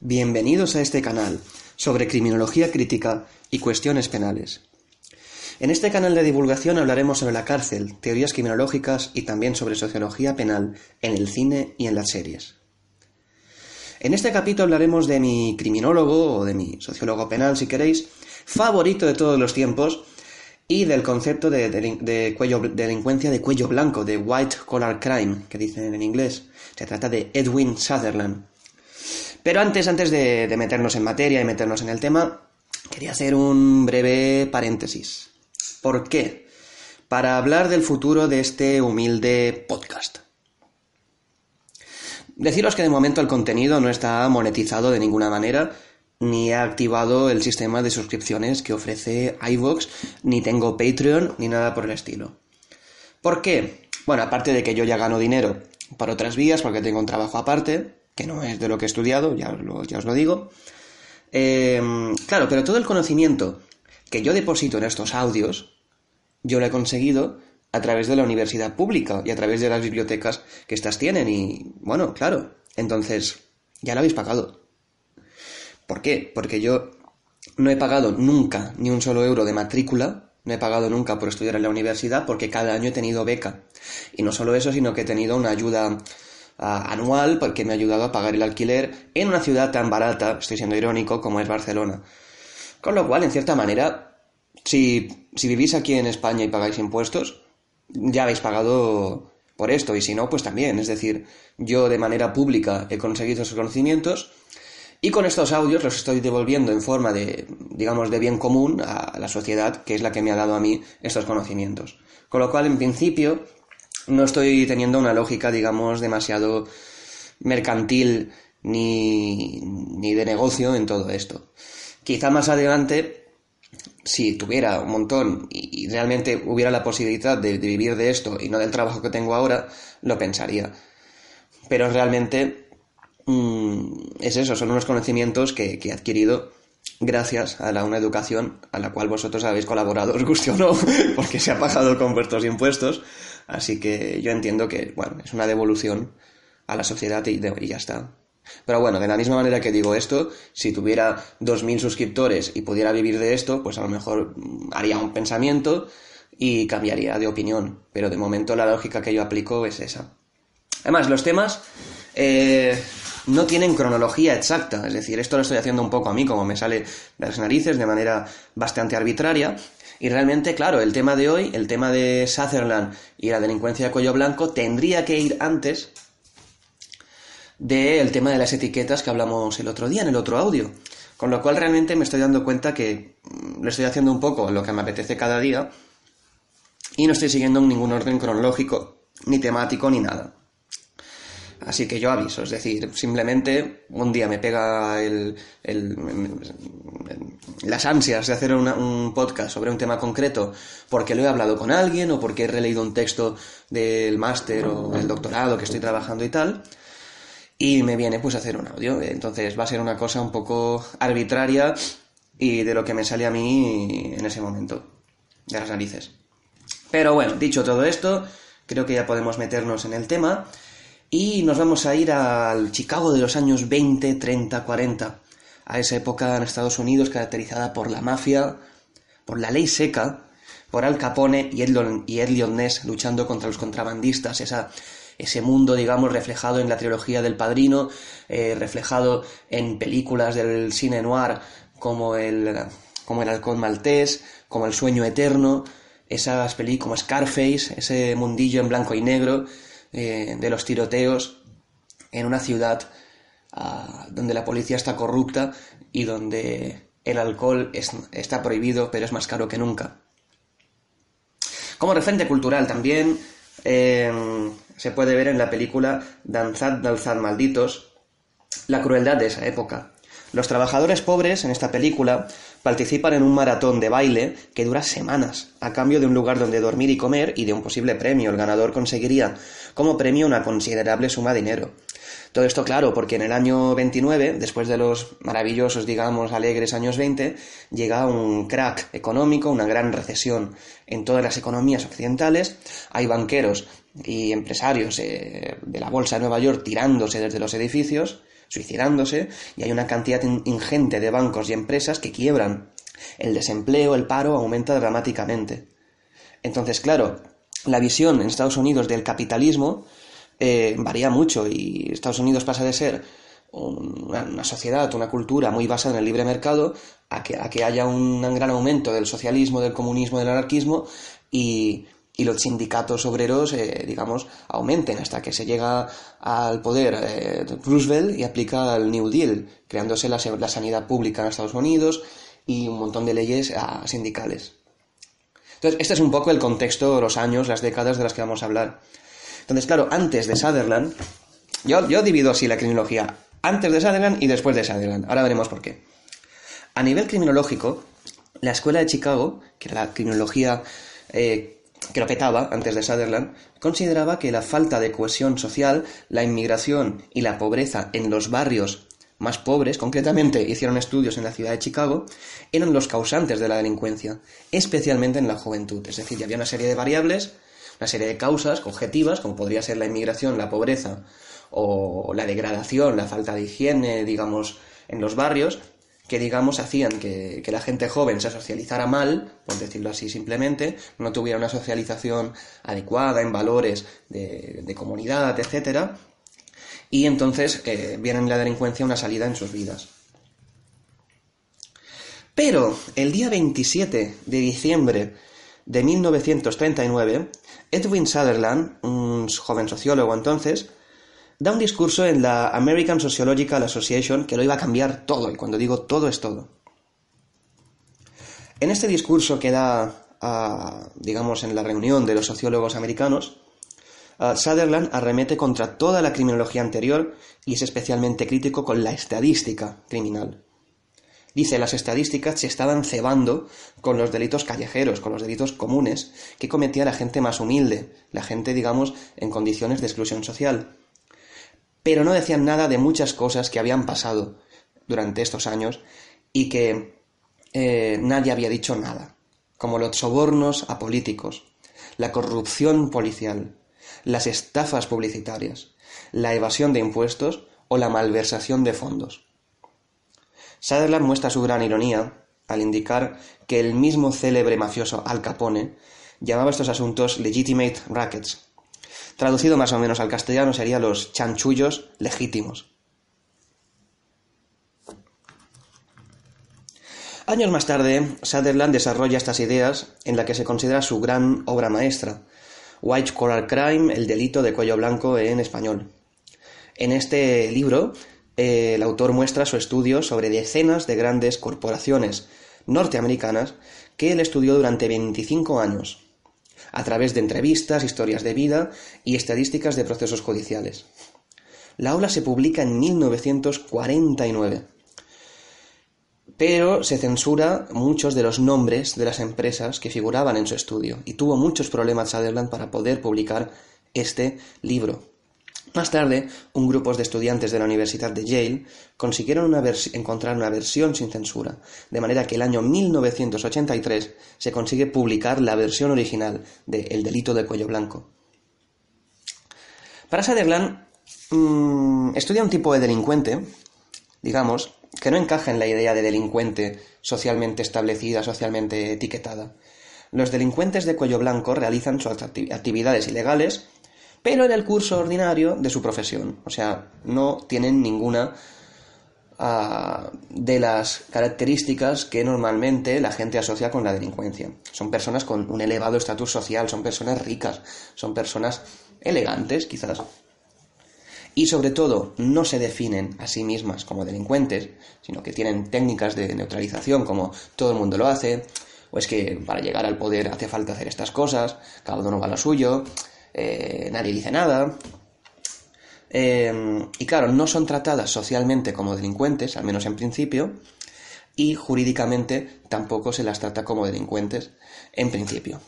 Bienvenidos a este canal sobre criminología crítica y cuestiones penales. En este canal de divulgación hablaremos sobre la cárcel, teorías criminológicas y también sobre sociología penal en el cine y en las series. En este capítulo hablaremos de mi criminólogo o de mi sociólogo penal, si queréis, favorito de todos los tiempos y del concepto de, delincuencia de cuello blanco, de white collar crime, que dicen en inglés. Se trata de Edwin Sutherland. Pero antes, antes de, meternos en materia y meternos en el tema, quería hacer un breve paréntesis. ¿Por qué? Para hablar del futuro de este humilde podcast. Deciros que de momento el contenido no está monetizado de ninguna manera, ni he activado el sistema de suscripciones que ofrece iVoox, ni tengo Patreon, ni nada por el estilo. ¿Por qué? Bueno, aparte de que yo ya gano dinero por otras vías, porque tengo un trabajo aparte, que no es de lo que he estudiado, ya os lo, digo. Eh, claro, pero todo el conocimiento que yo deposito en estos audios, yo lo he conseguido a través de la universidad pública y a través de las bibliotecas que estas tienen. Y bueno, claro, entonces ya lo habéis pagado. ¿Por qué? Porque yo no he pagado nunca ni un solo euro de matrícula, no he pagado nunca por estudiar en la universidad porque cada año he tenido beca. Y no solo eso, sino que he tenido una ayuda anual porque me ha ayudado a pagar el alquiler en una ciudad tan barata, estoy siendo irónico, como es Barcelona. Con lo cual, en cierta manera, si, si vivís aquí en España y pagáis impuestos, ya habéis pagado por esto, y si no, pues también. Es decir, yo de manera pública he conseguido esos conocimientos y con estos audios los estoy devolviendo en forma de, digamos, de bien común a la sociedad, que es la que me ha dado a mí estos conocimientos. Con lo cual, en principio, no estoy teniendo una lógica, digamos, demasiado mercantil ni, ni de negocio en todo esto. Quizá más adelante, si tuviera un montón y, realmente hubiera la posibilidad de, vivir de esto y no del trabajo que tengo ahora, lo pensaría. Pero realmente mm, es eso, son unos conocimientos que, que he adquirido gracias a la, una educación a la cual vosotros habéis colaborado, os guste o no, porque se ha pagado con vuestros impuestos. Así que yo entiendo que, bueno, es una devolución a la sociedad y, ya está. Pero bueno, de la misma manera que digo esto, si tuviera 2.000 suscriptores y pudiera vivir de esto, pues a lo mejor mm, haría un pensamiento y cambiaría de opinión. Pero de momento la lógica que yo aplico es esa. Además, los temas eh, no tienen cronología exacta. Es decir, esto lo estoy haciendo un poco a mí, como me sale de las narices, de manera bastante arbitraria. Y realmente, claro, el tema de hoy, el tema de Sutherland y la delincuencia de cuello blanco, tendría que ir antes del tema de las etiquetas que hablamos el otro día, en el otro audio. Con lo cual realmente me estoy dando cuenta que mm, lo estoy haciendo un poco lo que me apetece cada día y no estoy siguiendo ningún orden cronológico, ni temático, ni nada. Así que yo aviso, es decir, simplemente un día me pega el, las ansias de hacer un podcast sobre un tema concreto porque lo he hablado con alguien o porque he releído un texto del máster o el doctorado que estoy trabajando y tal, y me viene pues a hacer un audio. Entonces va a ser una cosa un poco arbitraria y de lo que me sale a mí en ese momento, de las narices. Pero bueno, dicho todo esto, creo que ya podemos meternos en el tema. Y nos vamos a ir al Chicago de los años 20, 30, 40, a esa época en Estados Unidos caracterizada por la mafia, por la ley seca, por Al Capone y Elliot Ness luchando contra los contrabandistas, esa, ese mundo, digamos, reflejado en la trilogía del Padrino, eh, reflejado en películas del cine noir como el, como el Halcón Maltés, como El Sueño Eterno, esas películas como Scarface, ese mundillo en blanco y negro, eh, de los tiroteos en una ciudad ah, donde la policía está corrupta y donde el alcohol está prohibido, pero es más caro que nunca. Como referente cultural también, eh, se puede ver en la película Danzad, Danzad Malditos, la crueldad de esa época. Los trabajadores pobres en esta película participan en un maratón de baile que dura semanas, a cambio de un lugar donde dormir y comer y de un posible premio. El ganador conseguiría como premio una considerable suma de dinero. Todo esto claro, porque en el año 29, después de los maravillosos, digamos, alegres años 20, llega un crack económico, una gran recesión en todas las economías occidentales. Hay banqueros y empresarios eh, de la bolsa de Nueva York tirándose desde los edificios, suicidándose, y hay una cantidad ingente de bancos y empresas que quiebran. El desempleo, el paro aumenta dramáticamente. Entonces, claro, la visión en Estados Unidos del capitalismo eh, varía mucho y Estados Unidos pasa de ser una, sociedad, una cultura muy basada en el libre mercado a que, a que haya un, gran aumento del socialismo, del comunismo, del anarquismo y, los sindicatos obreros, eh, digamos, aumenten hasta que se llega al poder eh, Roosevelt y aplica el New Deal, creándose la, la, sanidad pública en Estados Unidos y un montón de leyes ah, sindicales. Entonces, este es un poco el contexto, los años, las décadas de las que vamos a hablar. Entonces, claro, antes de Sutherland, yo, yo divido así la criminología, antes de Sutherland y después de Sutherland. Ahora veremos por qué. A nivel criminológico, la escuela de Chicago, que era la criminología eh, que lo petaba antes de Sutherland, consideraba que la falta de cohesión social, la inmigración y la pobreza en los barrios más pobres, concretamente hicieron estudios en la ciudad de Chicago, eran los causantes de la delincuencia, especialmente en la juventud. Es decir, había una serie de variables una serie de causas objetivas, como podría ser la inmigración, la pobreza o la degradación, la falta de higiene, digamos, en los barrios, que digamos hacían que, la gente joven se socializara mal, por decirlo así simplemente, no tuviera una socialización adecuada en valores de, comunidad, etc. Y entonces eh, viene en la delincuencia una salida en sus vidas. Pero el día 27 de diciembre de 1939, Edwin Sutherland, un joven sociólogo entonces, da un discurso en la American Sociological Association que lo iba a cambiar todo, y cuando digo todo es todo. En este discurso que da, digamos, en la reunión de los sociólogos americanos, Sutherland arremete contra toda la criminología anterior y es especialmente crítico con la estadística criminal. Dice, las estadísticas se estaban cebando con los delitos callejeros, con los delitos comunes que cometía la gente más humilde, la gente, digamos, en condiciones de exclusión social. Pero no decían nada de muchas cosas que habían pasado durante estos años y que eh, nadie había dicho nada, como los sobornos a políticos, la corrupción policial, las estafas publicitarias, la evasión de impuestos o la malversación de fondos. Sutherland muestra su gran ironía al indicar que el mismo célebre mafioso Al Capone llamaba estos asuntos legitimate rackets. Traducido más o menos al castellano sería los chanchullos legítimos. Años más tarde, Sutherland desarrolla estas ideas en la que se considera su gran obra maestra, White Collar Crime, el delito de cuello blanco en español. En este libro eh, el autor muestra su estudio sobre decenas de grandes corporaciones norteamericanas que él estudió durante 25 años, a través de entrevistas, historias de vida y estadísticas de procesos judiciales. La obra se publica en 1949, pero se censura muchos de los nombres de las empresas que figuraban en su estudio y tuvo muchos problemas Sutherland para poder publicar este libro. Más tarde, un grupo de estudiantes de la Universidad de Yale consiguieron encontrar una versión sin censura, de manera que el año 1983 se consigue publicar la versión original de El delito de cuello blanco. Para Sutherland, mm, estudia un tipo de delincuente, digamos, que no encaja en la idea de delincuente socialmente establecida, socialmente etiquetada. Los delincuentes de cuello blanco realizan sus actividades ilegales pero en el curso ordinario de su profesión. O sea, no tienen ninguna ah, de las características que normalmente la gente asocia con la delincuencia. Son personas con un elevado estatus social, son personas ricas, son personas elegantes quizás. Y sobre todo, no se definen a sí mismas como delincuentes, sino que tienen técnicas de neutralización como todo el mundo lo hace, o es que para llegar al poder hace falta hacer estas cosas, cada uno va a lo suyo, eh, nadie dice nada. Eh, y claro, no son tratadas socialmente como delincuentes, al menos en principio, y jurídicamente tampoco se las trata como delincuentes en principio.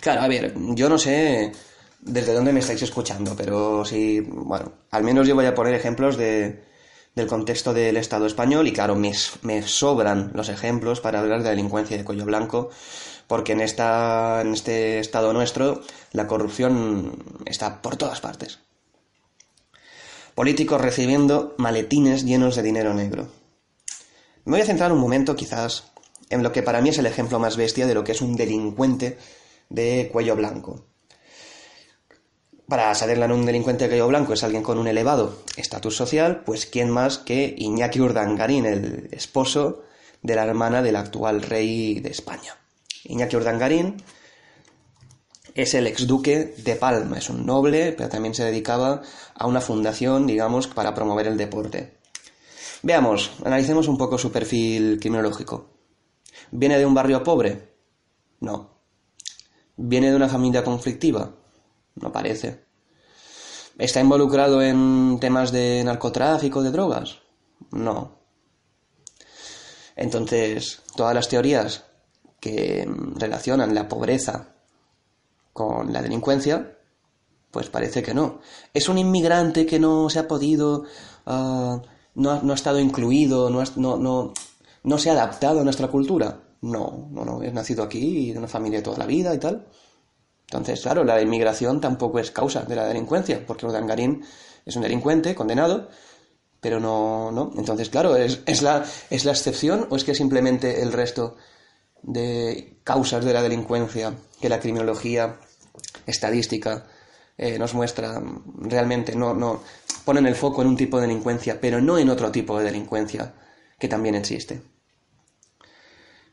Claro, a ver, yo no sé desde dónde me estáis escuchando, pero sí, bueno, al menos yo voy a poner ejemplos de, del contexto del Estado español y claro, me, me, sobran los ejemplos para hablar de delincuencia de cuello blanco, porque en, esta, en este Estado nuestro la corrupción está por todas partes. Políticos recibiendo maletines llenos de dinero negro. Me voy a centrar un momento quizás en lo que para mí es el ejemplo más bestia de lo que es un delincuente de cuello blanco. Para saberla en un delincuente de cuello blanco es alguien con un elevado estatus social, pues quién más que Iñaki Urdangarín, el esposo de la hermana del actual rey de España. Iñaki Urdangarín es el exduque de Palma, es un noble, pero también se dedicaba a una fundación, digamos, para promover el deporte. Veamos, analicemos un poco su perfil criminológico. ¿Viene de un barrio pobre? No. ¿Viene de una familia conflictiva? No parece. ¿Está involucrado en temas de narcotráfico, de drogas? No. Entonces, todas las teorías que relacionan la pobreza con la delincuencia, pues parece que no. ¿Es un inmigrante que no se ha podido, uh, no, ha, no, ha estado incluido, no, no, no, no se ha adaptado a nuestra cultura? No, no, no, es nacido aquí, de una familia toda la vida y tal. Entonces, claro, la inmigración tampoco es causa de la delincuencia, porque Urdangarín es un delincuente condenado, pero no, no. Entonces, claro, ¿es, es, la, ¿es la excepción o es que simplemente el resto de causas de la delincuencia que la criminología estadística eh, nos muestra realmente no, no ponen el foco en un tipo de delincuencia, pero no en otro tipo de delincuencia que también existe?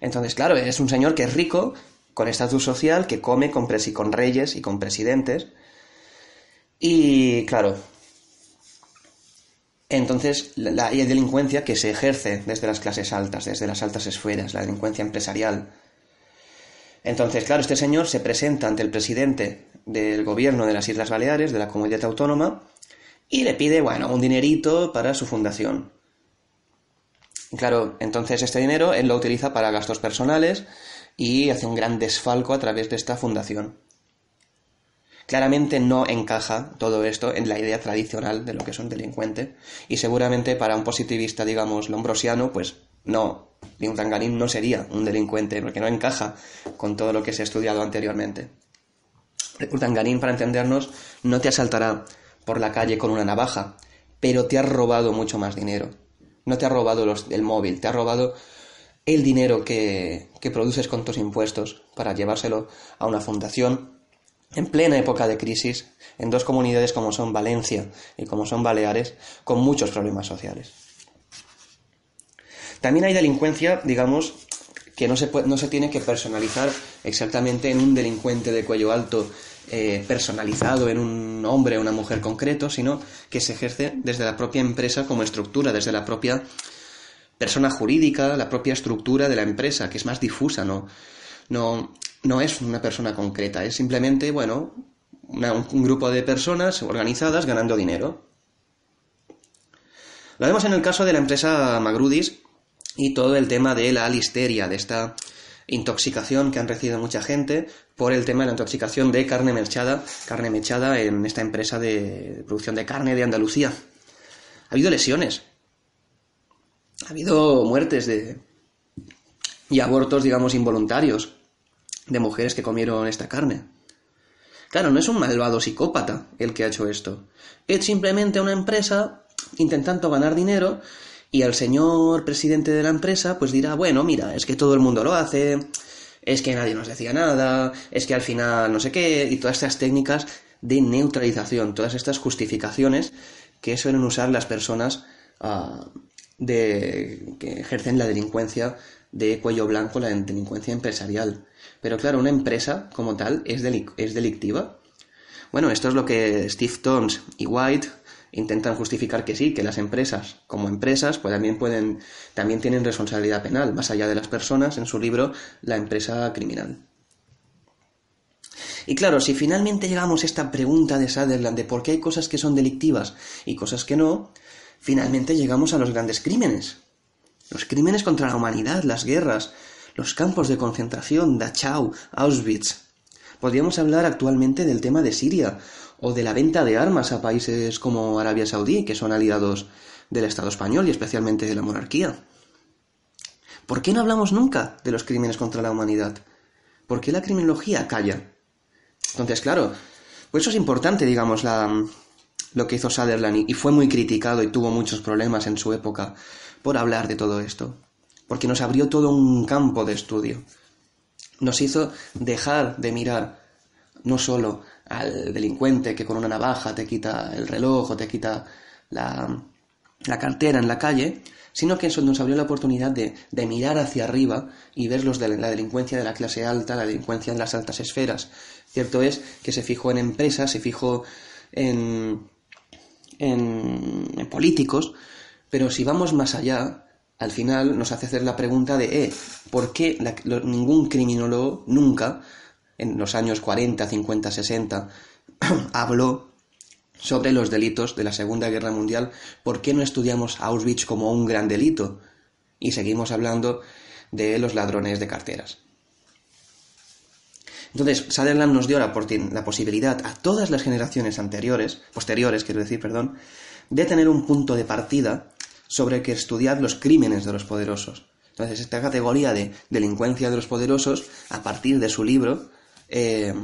Entonces, claro, es un señor que es rico, con estatus social, que come con, presi con reyes y con presidentes. Y claro, entonces la, hay delincuencia que se ejerce desde las clases altas, desde las altas esferas, la delincuencia empresarial. Entonces, claro, este señor se presenta ante el presidente del gobierno de las Islas Baleares, de la comunidad autónoma, y le pide, bueno, un dinerito para su fundación. Claro, entonces este dinero él lo utiliza para gastos personales, y hace un gran desfalco a través de esta fundación. Claramente no encaja todo esto en la idea tradicional de lo que es un delincuente y seguramente para un positivista, digamos, lombrosiano, pues no, Tangarín no sería un delincuente porque no encaja con todo lo que se ha estudiado anteriormente. Urdangarín, para entendernos, no te asaltará por la calle con una navaja, pero te ha robado mucho más dinero. No te ha robado el móvil, te ha robado el dinero que produces con tus impuestos para llevárselo a una fundación en plena época de crisis en dos comunidades como son Valencia y como son Baleares con muchos problemas sociales. También hay delincuencia, digamos, que no se, no se tiene que personalizar exactamente en un delincuente de cuello alto eh, personalizado en un hombre o una mujer concreto, sino que se ejerce desde la propia empresa como estructura, desde la propia persona jurídica, la propia estructura de la empresa, que es más difusa, ¿no? No, no es una persona concreta, es simplemente, bueno, un grupo de personas organizadas ganando dinero. Lo vemos en el caso de la empresa Magrudis y todo el tema de la listeria, de esta intoxicación que han recibido mucha gente por el tema de la intoxicación de carne mechada, carne mechada en esta empresa de producción de carne de Andalucía. Ha habido lesiones, ha habido muertes de y abortos, digamos, involuntarios de mujeres que comieron esta carne. Claro, no es un malvado psicópata el que ha hecho esto. Es simplemente una empresa intentando ganar dinero y el señor presidente de la empresa pues dirá, bueno, mira, es que todo el mundo lo hace, es que nadie nos decía nada, es que al final no sé qué, y todas estas técnicas de neutralización, todas estas justificaciones que suelen usar las personas uh, de, que ejercen la delincuencia de cuello blanco, la delincuencia empresarial. Pero claro, una empresa como tal es, es delictiva. Bueno, esto es lo que Steve Tones y White intentan justificar que sí, que las empresas, como empresas, pues también pueden, también tienen responsabilidad penal, más allá de las personas, en su libro La empresa criminal. Y claro, si finalmente llegamos a esta pregunta de Sutherland de por qué hay cosas que son delictivas y cosas que no, finalmente llegamos a los grandes crímenes. Los crímenes contra la humanidad, las guerras, los campos de concentración, Dachau, Auschwitz. Podríamos hablar actualmente del tema de Siria o de la venta de armas a países como Arabia Saudí, que son aliados del Estado español y especialmente de la monarquía. ¿Por qué no hablamos nunca de los crímenes contra la humanidad? ¿Por qué la criminología calla? Entonces, claro, pues eso es importante, digamos, la, lo que hizo Sutherland y fue muy criticado y tuvo muchos problemas en su época por hablar de todo esto, porque nos abrió todo un campo de estudio. Nos hizo dejar de mirar no solo al delincuente que con una navaja te quita el reloj o te quita la, la cartera en la calle, sino que eso nos abrió la oportunidad de, de, mirar hacia arriba y ver los de la delincuencia de la clase alta, la delincuencia en las altas esferas. Cierto es que se fijó en empresas, se fijó en, en, políticos, pero si vamos más allá, al final nos hace hacer la pregunta de, eh, ¿por qué ningún criminólogo nunca, en los años 40, 50, 60, habló sobre los delitos de la Segunda Guerra Mundial? ¿Por qué no estudiamos Auschwitz como un gran delito? Y seguimos hablando de los ladrones de carteras. Entonces, Sutherland nos dio la, posibilidad a todas las generaciones anteriores, posteriores, quiero decir, perdón, de tener un punto de partida sobre que estudiar los crímenes de los poderosos. Entonces, esta categoría de delincuencia de los poderosos, a partir de su libro, eh,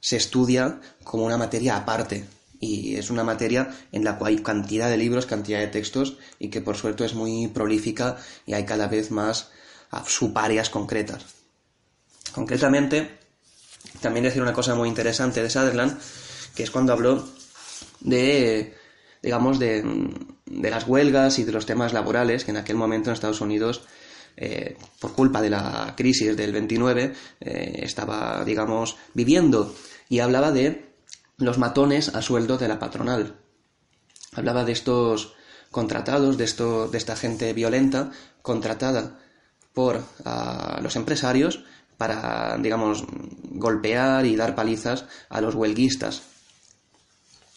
se estudia como una materia aparte. Y es una materia en la cual hay cantidad de libros, cantidad de textos, y que por suerte es muy prolífica y hay cada vez más subáreas concretas. Concretamente, también decir una cosa muy interesante de Sutherland, que es cuando habló de, digamos, de, de las huelgas y de los temas laborales que en aquel momento en Estados Unidos eh, por culpa de la crisis del 29 eh, estaba, digamos, viviendo y hablaba de los matones a sueldo de la patronal. Hablaba de estos contratados, de, esto, de esta gente violenta contratada por uh, los empresarios para, digamos, golpear y dar palizas a los huelguistas.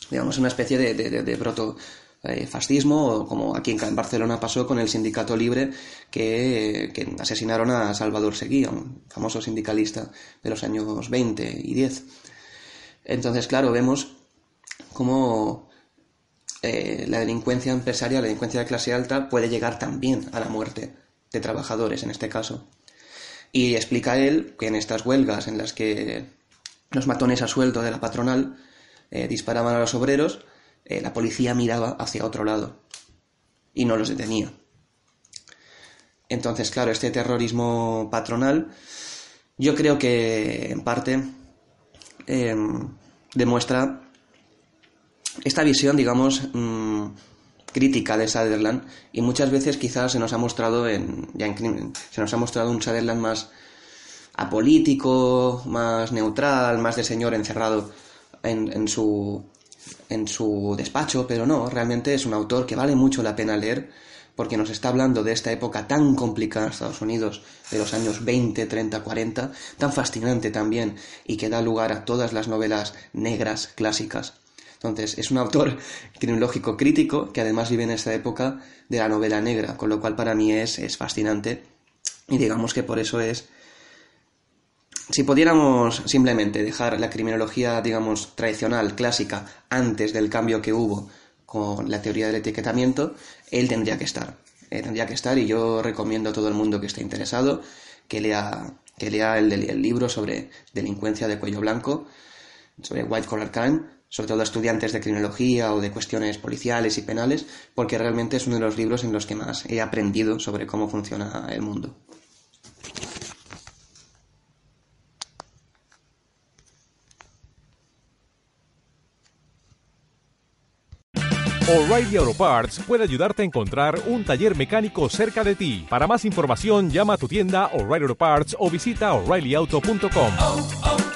Digamos, una especie de, de, broto eh, fascismo, como aquí en Barcelona pasó con el Sindicato Libre, que, asesinaron a Salvador Seguí, un famoso sindicalista de los años 20 y 10. Entonces, claro, vemos cómo eh, la delincuencia empresarial, la delincuencia de clase alta, puede llegar también a la muerte de trabajadores, en este caso. Y explica él que en estas huelgas en las que los matones a sueldo de la patronal eh, disparaban a los obreros, eh, la policía miraba hacia otro lado y no los detenía. Entonces, claro, este terrorismo patronal, yo creo que en parte eh, demuestra esta visión, digamos, mmm, crítica de Sutherland y muchas veces quizás se nos ha mostrado en, ya en se nos ha mostrado un Sutherland más apolítico, más neutral, más de señor encerrado en, en su en su despacho, pero no, realmente es un autor que vale mucho la pena leer porque nos está hablando de esta época tan complicada en Estados Unidos, de los años 20, 30, 40, tan fascinante también y que da lugar a todas las novelas negras clásicas. Entonces, es un autor crinológico crítico que además vive en esta época de la novela negra, con lo cual para mí es, es fascinante y digamos que por eso es si pudiéramos simplemente dejar la criminología, digamos, tradicional, clásica, antes del cambio que hubo con la teoría del etiquetamiento, él tendría que estar. Tendría que estar y yo recomiendo a todo el mundo que esté interesado que lea, que lea el, el libro sobre delincuencia de cuello blanco, sobre white collar crime, sobre todo a estudiantes de criminología o de cuestiones policiales y penales, porque realmente es uno de los libros en los que más he aprendido sobre cómo funciona el mundo. O'Reilly Auto Parts puede ayudarte a encontrar un taller mecánico cerca de ti. Para más información, llama a tu tienda O'Reilly Auto Parts o visita oreillyauto.com. Oh, oh.